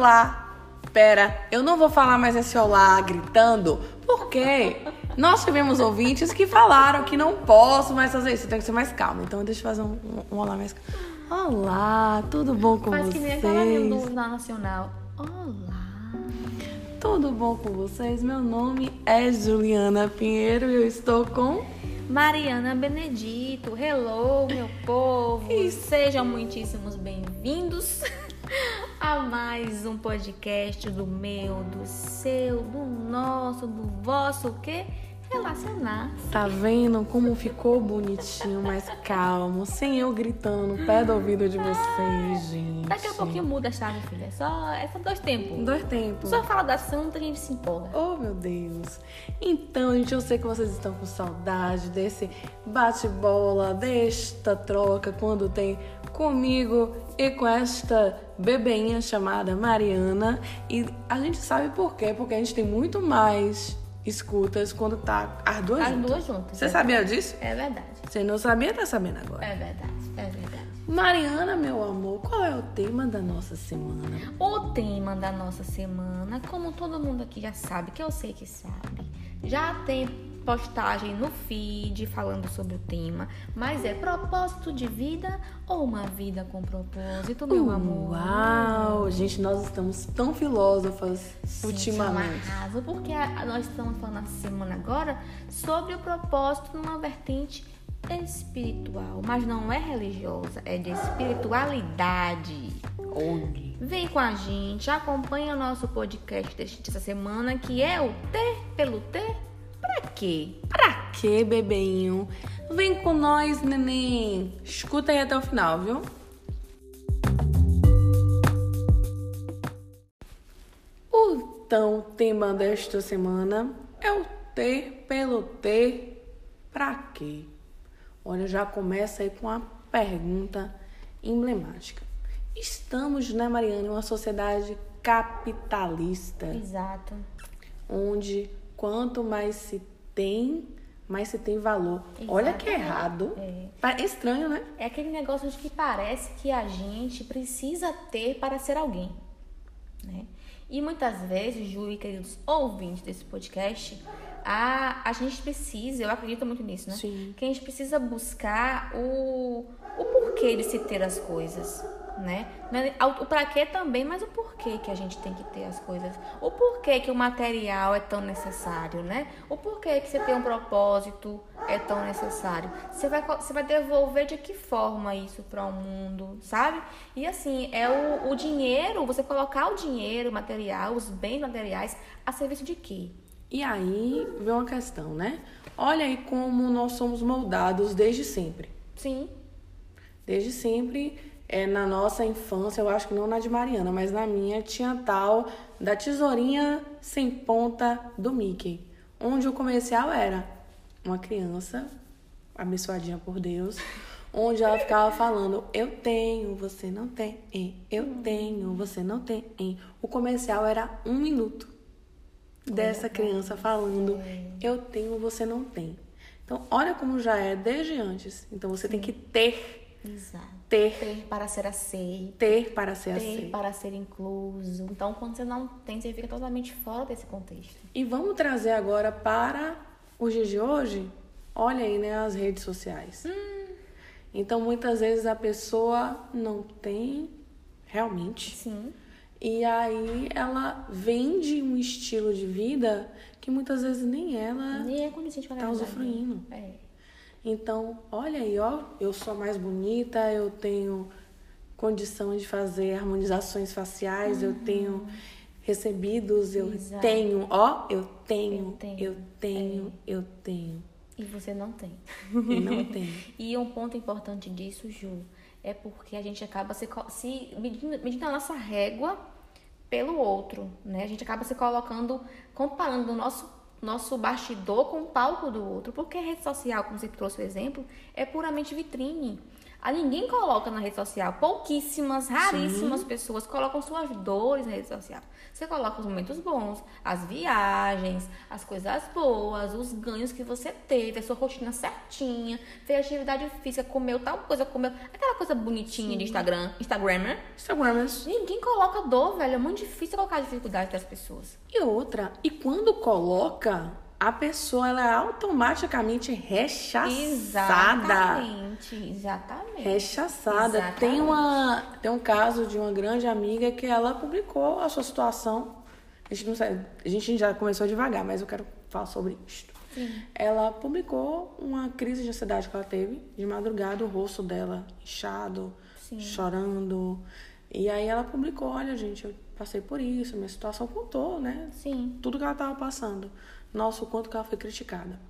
Olá! Pera, eu não vou falar mais esse olá gritando, porque nós tivemos ouvintes que falaram que não posso mais fazer isso, eu tenho que ser mais calma. Então deixa eu fazer um, um, um olá mais calmo. Olá, tudo bom com Faz vocês? que nem aquela do Nacional. Olá. Tudo bom com vocês? Meu nome é Juliana Pinheiro e eu estou com. Mariana Benedito, hello, meu povo. Isso. Sejam muitíssimos bem-vindos a mais um podcast do meu, do seu, do nosso, do vosso, o quê? Relacionar. Tá vendo como ficou bonitinho, mais calmo, sem eu gritando no pé do ouvido de vocês, gente. Daqui a pouquinho muda a chave, filha. É só, é só dois tempos. Dois tempos. Só fala do assunto, a gente se empolga. Oh, meu Deus. Então, gente, eu sei que vocês estão com saudade desse bate-bola, desta troca quando tem comigo e com esta bebeinha chamada Mariana. E a gente sabe por quê, porque a gente tem muito mais escutas quando tá as duas As juntas. duas juntas. Você é sabia disso? verdade. É verdade. Você não sabia, tá sabendo agora. É verdade. É verdade. Mariana, meu amor, qual é o tema da nossa semana? O tema da nossa semana, como todo mundo aqui já sabe, que eu sei que sabe, já tem postagem no feed falando sobre o tema, mas é propósito de vida ou uma vida com propósito, meu amor? Uau! Gente, nós estamos tão filósofas Sim, ultimamente. arraso, porque nós estamos falando essa semana agora sobre o propósito numa vertente espiritual, mas não é religiosa, é de espiritualidade. Olhe. Vem com a gente, acompanha o nosso podcast desta semana, que é o Ter pelo Ter. Pra quê? Pra quê, bebeinho? Vem com nós, neném. Escuta aí até o final, viu? O então tema desta semana é o ter pelo ter. Pra quê? Olha, já começa aí com uma pergunta emblemática. Estamos, né, Mariana, em uma sociedade capitalista. Exato. onde quanto mais se tem, mais se tem valor. Olha que errado. É. É estranho, né? É aquele negócio de que parece que a gente precisa ter para ser alguém, né? E muitas vezes, Ju e queridos ouvintes desse podcast, a, a gente precisa, eu acredito muito nisso, né? Sim. Que a gente precisa buscar o, o porquê de se ter as coisas, né? O pra quê também, mas o porquê que a gente tem que ter as coisas. O porquê que o material é tão necessário, né? O porquê que você tem um propósito é tão necessário. Você vai, você vai devolver de que forma isso para o mundo, sabe? E assim, é o, o dinheiro, você colocar o dinheiro, o material, os bens materiais a serviço de quê? E aí vem uma questão, né? Olha aí como nós somos moldados desde sempre. Sim, Desde sempre, é, na nossa infância, eu acho que não na de Mariana, mas na minha, tinha tal da tesourinha sem ponta do Mickey. Onde o comercial era uma criança, abençoadinha por Deus, onde ela ficava falando: Eu tenho, você não tem, hein? eu tenho, você não tem. hein?" O comercial era um minuto dessa criança falando: Eu tenho, você não tem. Então, olha como já é desde antes. Então, você tem que ter exato. Ter, Ter para ser aceito. ter para ser ter aceito. para ser incluso. Então, quando você não tem, você fica totalmente fora desse contexto. E vamos trazer agora para os dias de hoje, olha aí, né, as redes sociais. Então, muitas vezes a pessoa não tem realmente. Sim. E aí ela vende um estilo de vida que muitas vezes nem ela Nem é tá realidade. usufruindo. É. Então, olha aí, ó, eu sou mais bonita, eu tenho condição de fazer harmonizações faciais, eu tenho recebidos, eu Exato. tenho, ó, eu tenho, Eu tenho. eu tenho, eu tenho, E você não tem. e não tenho. E um ponto importante disso, Ju, é porque a gente acaba se, se medindo, medindo a nossa régua pelo outro, né? A gente acaba se colocando, comparando o nosso nosso bastidor com o palco do outro. Porque a rede social, como você trouxe o exemplo, é puramente vitrine. A ninguém coloca na rede social. Pouquíssimas, raríssimas Sim. pessoas colocam suas dores na rede social. Você coloca os momentos bons, as viagens, as coisas boas, os ganhos que você teve, a sua rotina certinha, fez atividade física, comeu tal coisa, comeu aquela coisa bonitinha Sim. de Instagram, Instagrammer. Instagramers. Ninguém coloca dor, velho. É muito difícil colocar dificuldade das pessoas. E outra, e quando coloca, a pessoa ela é automaticamente rechaçada. Exatamente, exatamente. Rechaçada. Exatamente. Tem, uma, tem um caso de uma grande amiga que ela publicou a sua situação. A gente, não sabe, a gente já começou devagar, mas eu quero falar sobre isso. Sim. Ela publicou uma crise de ansiedade que ela teve. De madrugada, o rosto dela inchado, Sim. chorando. E aí ela publicou, olha, gente, eu passei por isso, minha situação contou, né? Sim. Tudo que ela estava passando. Nossa, o quanto que ela foi criticada.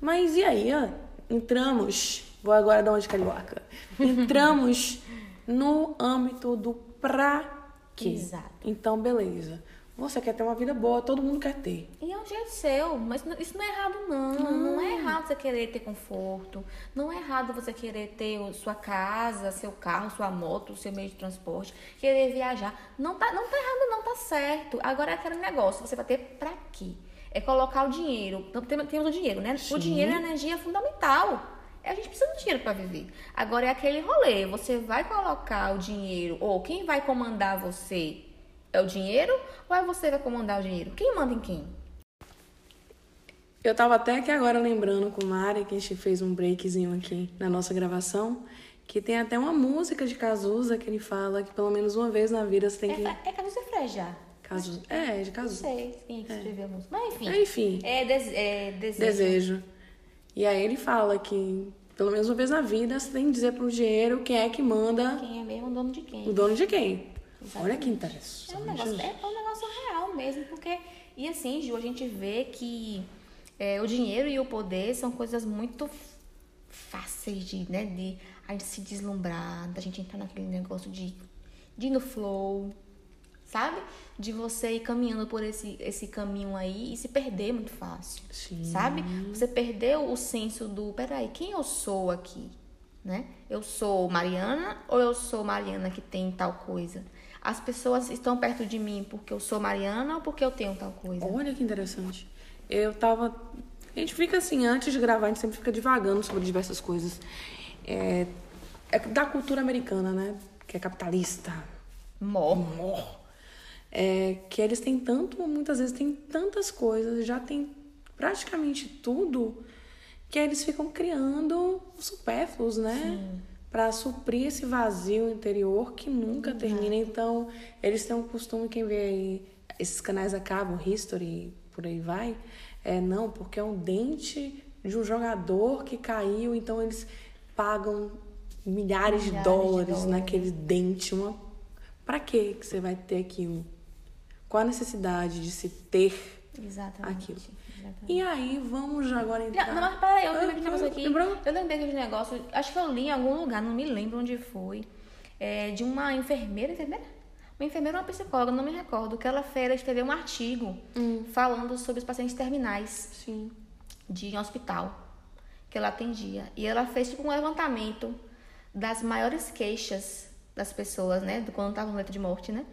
Mas e aí, ó, entramos, vou agora dar uma de carioca. Entramos no âmbito do pra quê. Exato. Então, beleza. Você quer ter uma vida boa, todo mundo quer ter. E é um jeito seu, mas isso não é errado, não. Não, não é errado você querer ter conforto. Não é errado você querer ter sua casa, seu carro, sua moto, seu meio de transporte, querer viajar. Não tá, não tá errado, não, tá certo. Agora é aquele negócio, você vai ter pra quê? é colocar o dinheiro. Temos o dinheiro, né? Sim. O dinheiro é energia fundamental. A gente precisa de dinheiro para viver. Agora é aquele rolê. Você vai colocar o dinheiro, ou quem vai comandar você é o dinheiro, ou é você que vai comandar o dinheiro? Quem manda em quem? Eu tava até aqui agora lembrando com o Mari, que a gente fez um breakzinho aqui na nossa gravação, que tem até uma música de Cazuza que ele fala que pelo menos uma vez na vida você tem é, que. É Cazuza Freja. Caso, é, de caso. Não sei quem é. escreveu a música. Mas enfim. É, enfim. É, des, é desejo. Desejo. E aí ele fala que, pelo menos uma vez na vida, você tem que dizer pro dinheiro quem é que manda. Quem é mesmo o dono de quem. O dono de quem. Exatamente. Olha que interessante. É um, negócio, é um negócio real mesmo, porque. E assim, Ju, a gente vê que é, o dinheiro e o poder são coisas muito fáceis de, né, de a gente se deslumbrar, da gente entrar naquele negócio de, de ir no flow, sabe? De você ir caminhando por esse, esse caminho aí e se perder muito fácil, Sim. sabe? Você perdeu o senso do, peraí, quem eu sou aqui, né? Eu sou Mariana ou eu sou Mariana que tem tal coisa? As pessoas estão perto de mim porque eu sou Mariana ou porque eu tenho tal coisa? Olha que interessante. Eu tava... A gente fica assim, antes de gravar, a gente sempre fica divagando sobre diversas coisas. É, é da cultura americana, né? Que é capitalista. Mor. Mor é, que eles têm tanto, muitas vezes têm tantas coisas, já tem praticamente tudo, que eles ficam criando supérfluos, né? Para suprir esse vazio interior que nunca termina. Então, eles têm um costume, quem vê aí, esses canais acabam, History, por aí vai, é não, porque é um dente de um jogador que caiu, então eles pagam milhares, milhares de, dólares de dólares naquele dente. Uma... Para que você vai ter aquilo? Qual a necessidade de se ter Exatamente. aquilo? Exatamente. E aí, vamos agora entrar... Não, mas peraí, eu lembrei de um negócio aqui. Lembrou? Eu lembrei de um negócio, acho que eu li em algum lugar, não me lembro onde foi, é, de uma enfermeira, enfermeira? Uma enfermeira ou uma psicóloga, não me recordo, que ela fez, escreveu um artigo hum. falando sobre os pacientes terminais Sim. de um hospital que ela atendia. E ela fez tipo um levantamento das maiores queixas das pessoas, né? Do quando estavam no leito de morte, né?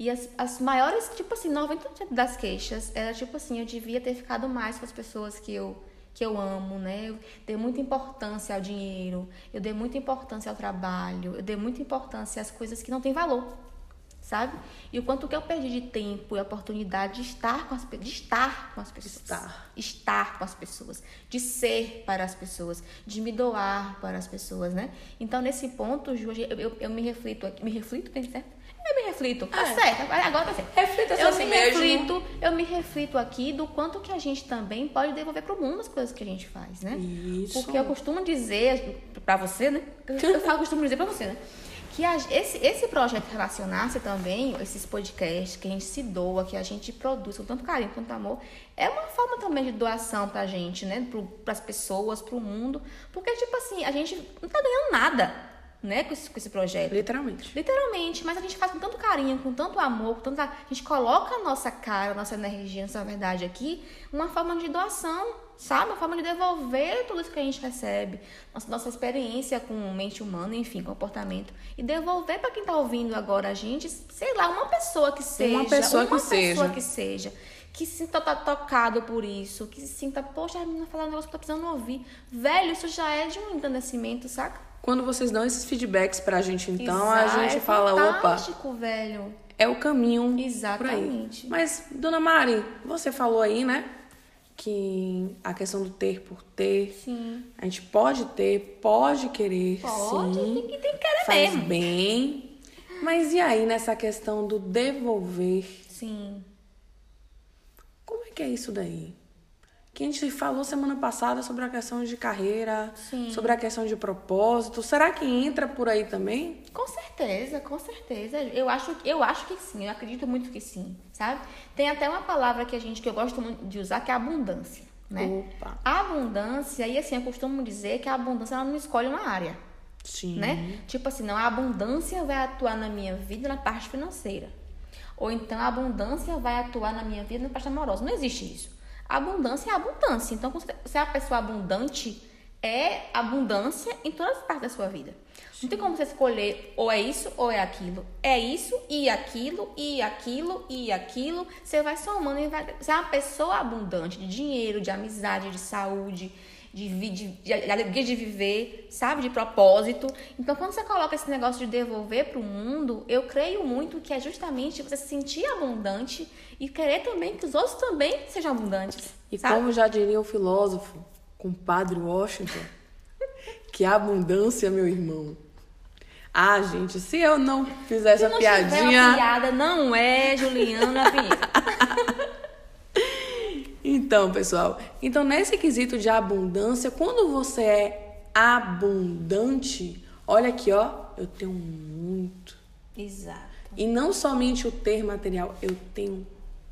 E as, as maiores, tipo assim, 90% das queixas era tipo assim, eu devia ter ficado mais com as pessoas que eu que eu amo, né? Eu dei muita importância ao dinheiro, eu dei muita importância ao trabalho, eu dei muita importância às coisas que não têm valor, sabe? E o quanto que eu perdi de tempo e oportunidade de estar com as de estar com as pessoas, estar, estar com as pessoas, de ser para as pessoas, de me doar para as pessoas, né? Então nesse ponto, Ju, eu, eu, eu me reflito aqui, me reflito, tem certo? Reflito. Tá é. certo, agora tá certo. Reflita eu me mesmo. reflito, eu me reflito aqui do quanto que a gente também pode devolver pro mundo as coisas que a gente faz, né? Isso. Porque eu costumo dizer para você, né? Eu falo, costumo dizer para você, né? Que a, esse, esse projeto Relacionar-se também, esses podcasts que a gente se doa, que a gente produz com tanto carinho, com tanto amor, é uma forma também de doação pra gente, né? Pro, pras pessoas, pro mundo. Porque, tipo assim, a gente não tá ganhando nada né, com esse, com esse projeto. Literalmente. Literalmente, mas a gente faz com tanto carinho, com tanto amor, com tanta... a gente coloca a nossa cara, a nossa energia, a nossa verdade aqui, uma forma de doação, sabe? Uma forma de devolver tudo isso que a gente recebe, nossa, nossa experiência com mente humana, enfim, comportamento, e devolver para quem tá ouvindo agora a gente, sei lá, uma pessoa que seja, Uma pessoa que pessoa seja. que seja, que se sinta to- tocado por isso, que se sinta, poxa, a menina falando um negócio que eu tô precisando ouvir. Velho, isso já é de um engrandecimento, saca? Quando vocês dão esses feedbacks pra gente, então, Exato, a gente é fala, opa, velho. é o caminho Exatamente. Mas, dona Mari, você falou aí, né? Que a questão do ter por ter. Sim. A gente pode ter, pode querer, Pode, sim. tem que, tem que querer Faz mesmo. bem. Mas e aí nessa questão do devolver? Sim. Como é que é isso daí? Que a gente falou semana passada sobre a questão de carreira, Sim. sobre a questão de propósito. Será que entra por aí também? Com certeza, com certeza. Eu acho, eu acho que sim, eu acredito muito que sim, sabe? Tem até uma palavra que a gente que eu gosto muito de usar que é abundância, né? Opa. A abundância, e assim, eu costumo dizer que a abundância ela não escolhe uma área, Sim. né? Tipo assim, não, a abundância vai atuar na minha vida na parte financeira. Ou então a abundância vai atuar na minha vida na parte amorosa. Não existe isso. Abundância é abundância. Então, se é a pessoa abundante, é abundância em todas as partes da sua vida. Não tem como você escolher ou é isso ou é aquilo. É isso e aquilo e aquilo e aquilo. Você vai somando e vai. Você é uma pessoa abundante de dinheiro, de amizade, de saúde, de, de, de alegria de viver, sabe? De propósito. Então, quando você coloca esse negócio de devolver para o mundo, eu creio muito que é justamente você se sentir abundante e querer também que os outros também sejam abundantes. E sabe? como já diria o filósofo, compadre Washington, que a abundância, meu irmão. Ah, gente, se eu não fizer Se essa não tiver piadinha. piada, não é Juliana Pinheiro. Então, pessoal, então nesse quesito de abundância, quando você é abundante, olha aqui, ó, eu tenho muito. Exato. E não somente o ter material, eu tenho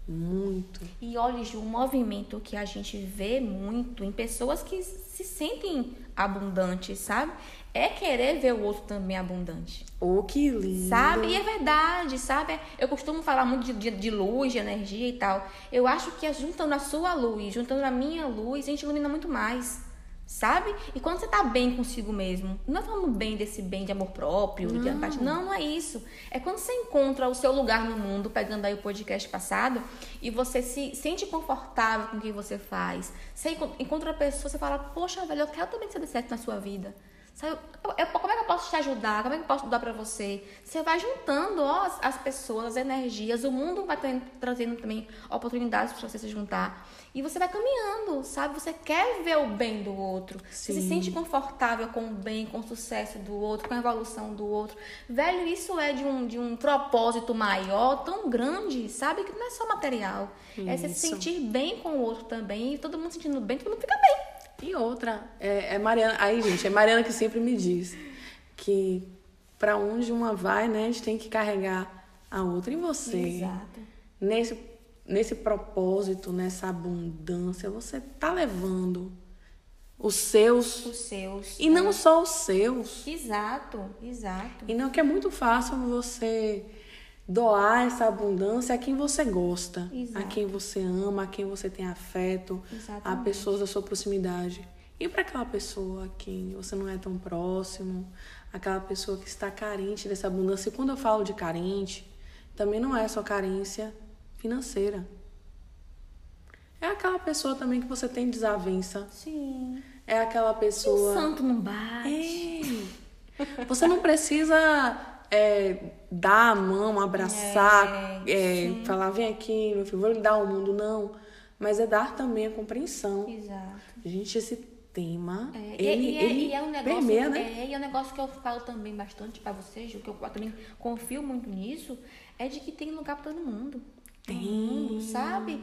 muito. E olha, Ju, um movimento que a gente vê muito em pessoas que se sentem abundantes, sabe? É querer ver o outro também abundante. Oh, que lindo. Sabe? E é verdade, sabe? Eu costumo falar muito de, de, de luz, de energia e tal. Eu acho que é juntando a sua luz, juntando a minha luz, a gente ilumina muito mais. Sabe? E quando você tá bem consigo mesmo, não é falando bem desse bem de amor próprio, de empatia. Não, não é isso. É quando você encontra o seu lugar no mundo, pegando aí o podcast passado, e você se sente confortável com o que você faz. Você encon- encontra a pessoa, você fala, poxa, velho, eu quero também que você dê certo na sua vida. Sabe? Eu- eu- como é que eu posso te ajudar? Como é que eu posso dar pra você? Você vai juntando ó, as, as pessoas, as energias, o mundo vai tra- trazendo também oportunidades para você se juntar. E você vai caminhando, sabe? Você quer ver o bem do outro. Você se Sim. sente confortável com o bem, com o sucesso do outro, com a evolução do outro. Velho, isso é de um, de um propósito maior, tão grande, sabe? Que não é só material. É você se Isso. sentir bem com o outro também. E todo mundo sentindo bem, todo mundo fica bem. E outra, é, é Mariana. Aí, gente, é Mariana que sempre me diz que pra onde uma vai, né, a gente tem que carregar a outra. E você? Exato. Nesse, nesse propósito, nessa abundância, você tá levando os seus. Os seus. E não só os seus. Exato, exato. E não que é muito fácil você doar essa abundância a quem você gosta, Exato. a quem você ama, a quem você tem afeto, a Exatamente. pessoas da sua proximidade. E para aquela pessoa a quem você não é tão próximo, aquela pessoa que está carente dessa abundância. E quando eu falo de carente, também não é só carência financeira. É aquela pessoa também que você tem desavença. Sim. É aquela O pessoa. santo não bate. É. Você não precisa é, dar a mão, abraçar, É, é, falar, vem aqui, meu filho, vou lhe dar o mundo, não. Mas é dar também a compreensão. Exato. Gente, esse tema, É, e- ele, e, é, ele e é um negócio, permeia, né? é, e é um negócio que eu falo também bastante pra vocês, que eu também confio muito nisso, é de que tem lugar pra todo mundo. Todo mundo, sabe?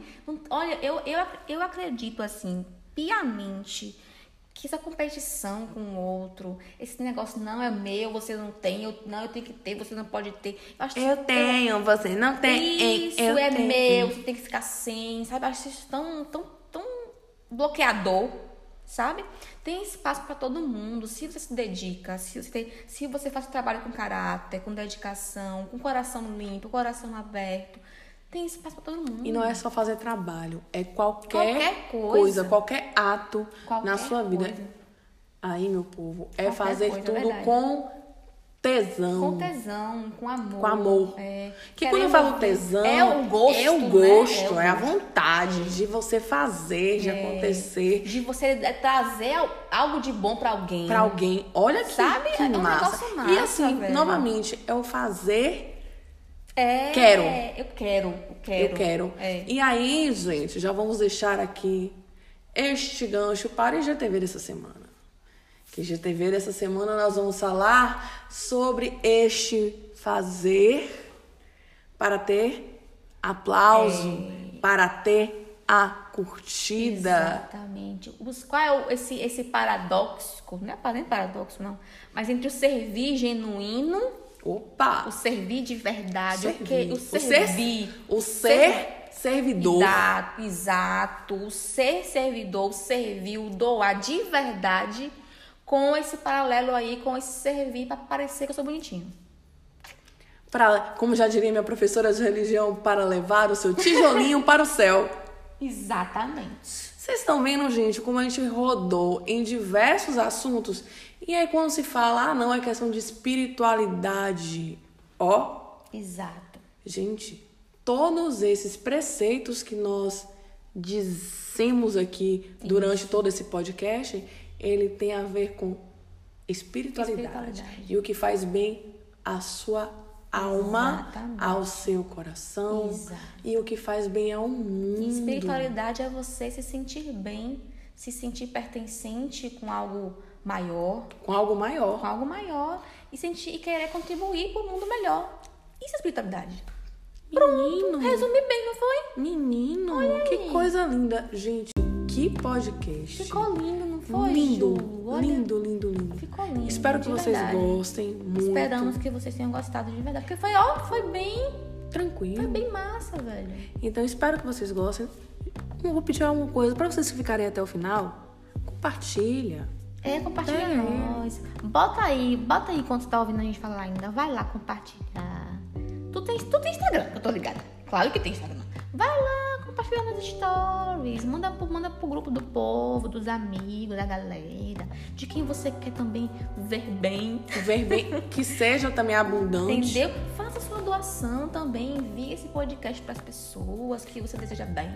Olha, eu, eu, eu acredito assim, piamente, que essa competição com o outro, esse negócio não é meu, você não tem, eu, não, eu tenho que ter, você não pode ter. Eu acho Eu tenho, você não tem. isso eu é tenho. meu, você tem que ficar sem, sabe? Acho isso tão, tão, tão bloqueador, sabe? Tem espaço para todo mundo. Se você se dedica, se você, tem, se você faz o trabalho com caráter, com dedicação, com coração limpo, coração aberto, tem espaço para todo mundo. E não é só fazer trabalho, é qualquer, Qualquer coisa. coisa, qualquer ato Qualquer na sua vida. coisa. Aí, meu povo, é Qualquer fazer coisa, é tudo verdade. com tesão. Com tesão, com amor. Com amor. É. Que quando eu falo tesão, É o gosto. é o né? gosto, o é, a gosto. vontade de você fazer, de acontecer De você trazer al- algo de bom pra alguém. pra alguém. Olha que, Sabe? que É massa. negócio E massa, assim, velho. novamente, é o fazer É, Quero. Eu quero, eu quero. Eu quero. É. E aí, gente, já vamos deixar aqui este gancho para o IGTV dessa semana. Que IGTV dessa semana nós vamos falar sobre este fazer para ter aplauso, para ter a curtida. Exatamente. Os- qual é o- esse, esse paradoxo? Não é nem paradoxo, não. Mas entre o servir genuíno, Opa! o servir de verdade, o, que, Servir. o O ser- servir. O ser servidor. Exato, exato. O ser servidor, o servir, o doar de verdade, com esse paralelo aí, com esse servir para parecer que eu sou bonitinho. Pra, como já diria minha professora de religião, para levar o seu tijolinho para o céu. Exatamente. Vocês estão vendo, gente, como a gente rodou em diversos assuntos. E aí, quando se fala, ah, não, é questão de espiritualidade. Ó, Exato. gente, todos esses preceitos que nós dizemos aqui durante todo esse podcast, ele tem a ver com espiritualidade. Espiritualidade. E o que faz bem à sua alma, Exatamente. ao seu coração. Exato. E o que faz bem ao mundo. Espiritualidade é você se sentir bem, se sentir pertencente com algo maior, Com algo maior. com algo maior e sentir e querer contribuir para o mundo melhor. Isso é espiritualidade. Menino, Resume bem, não foi? menino, que coisa linda. Gente, que podcast. Ficou lindo, não foi? lindo? Olha, lindo, lindo, lindo. Ficou lindo. Espero que vocês verdade. gostem muito. Esperamos que vocês tenham gostado de verdade. Porque foi, ó, foi bem, foi Tranquilo. bem massa, velho. Então, espero que vocês gostem. Eu vou pedir alguma coisa para vocês que ficarem até o final. Compartilha. É, compartilha É. nós. Bota aí, bota aí quando você tá ouvindo a gente falar ainda. Vai lá compartilhar. Tu tem, tu tem Instagram, eu tô ligada. Claro que tem Instagram. Vai lá, compartilha nas stories. Manda pro, manda pro grupo do povo, dos amigos, da galera. De quem você quer também ver bem. Ver bem, que seja também abundante. Entendeu? Faça sua doação também. Envie esse podcast pras pessoas que você deseja bem.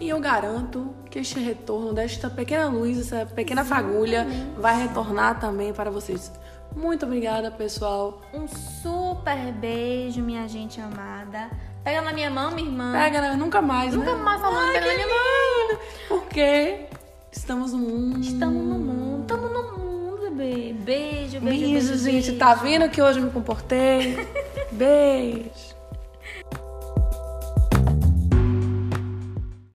E eu garanto que este retorno desta pequena luz, essa pequena fagulha, vai retornar também para vocês. Muito obrigada, pessoal. Um super beijo, minha gente amada. Pega na minha mão, minha irmã. Pega, né? nunca mais, Nunca né? mais falando Ai, pega na minha mão. Porque estamos no mundo. Estamos no mundo. Estamos no mundo, bebê. Beijo, beijo, Beijo, beijo. gente. beijo. Tá vendo que hoje eu me comportei? Beijo.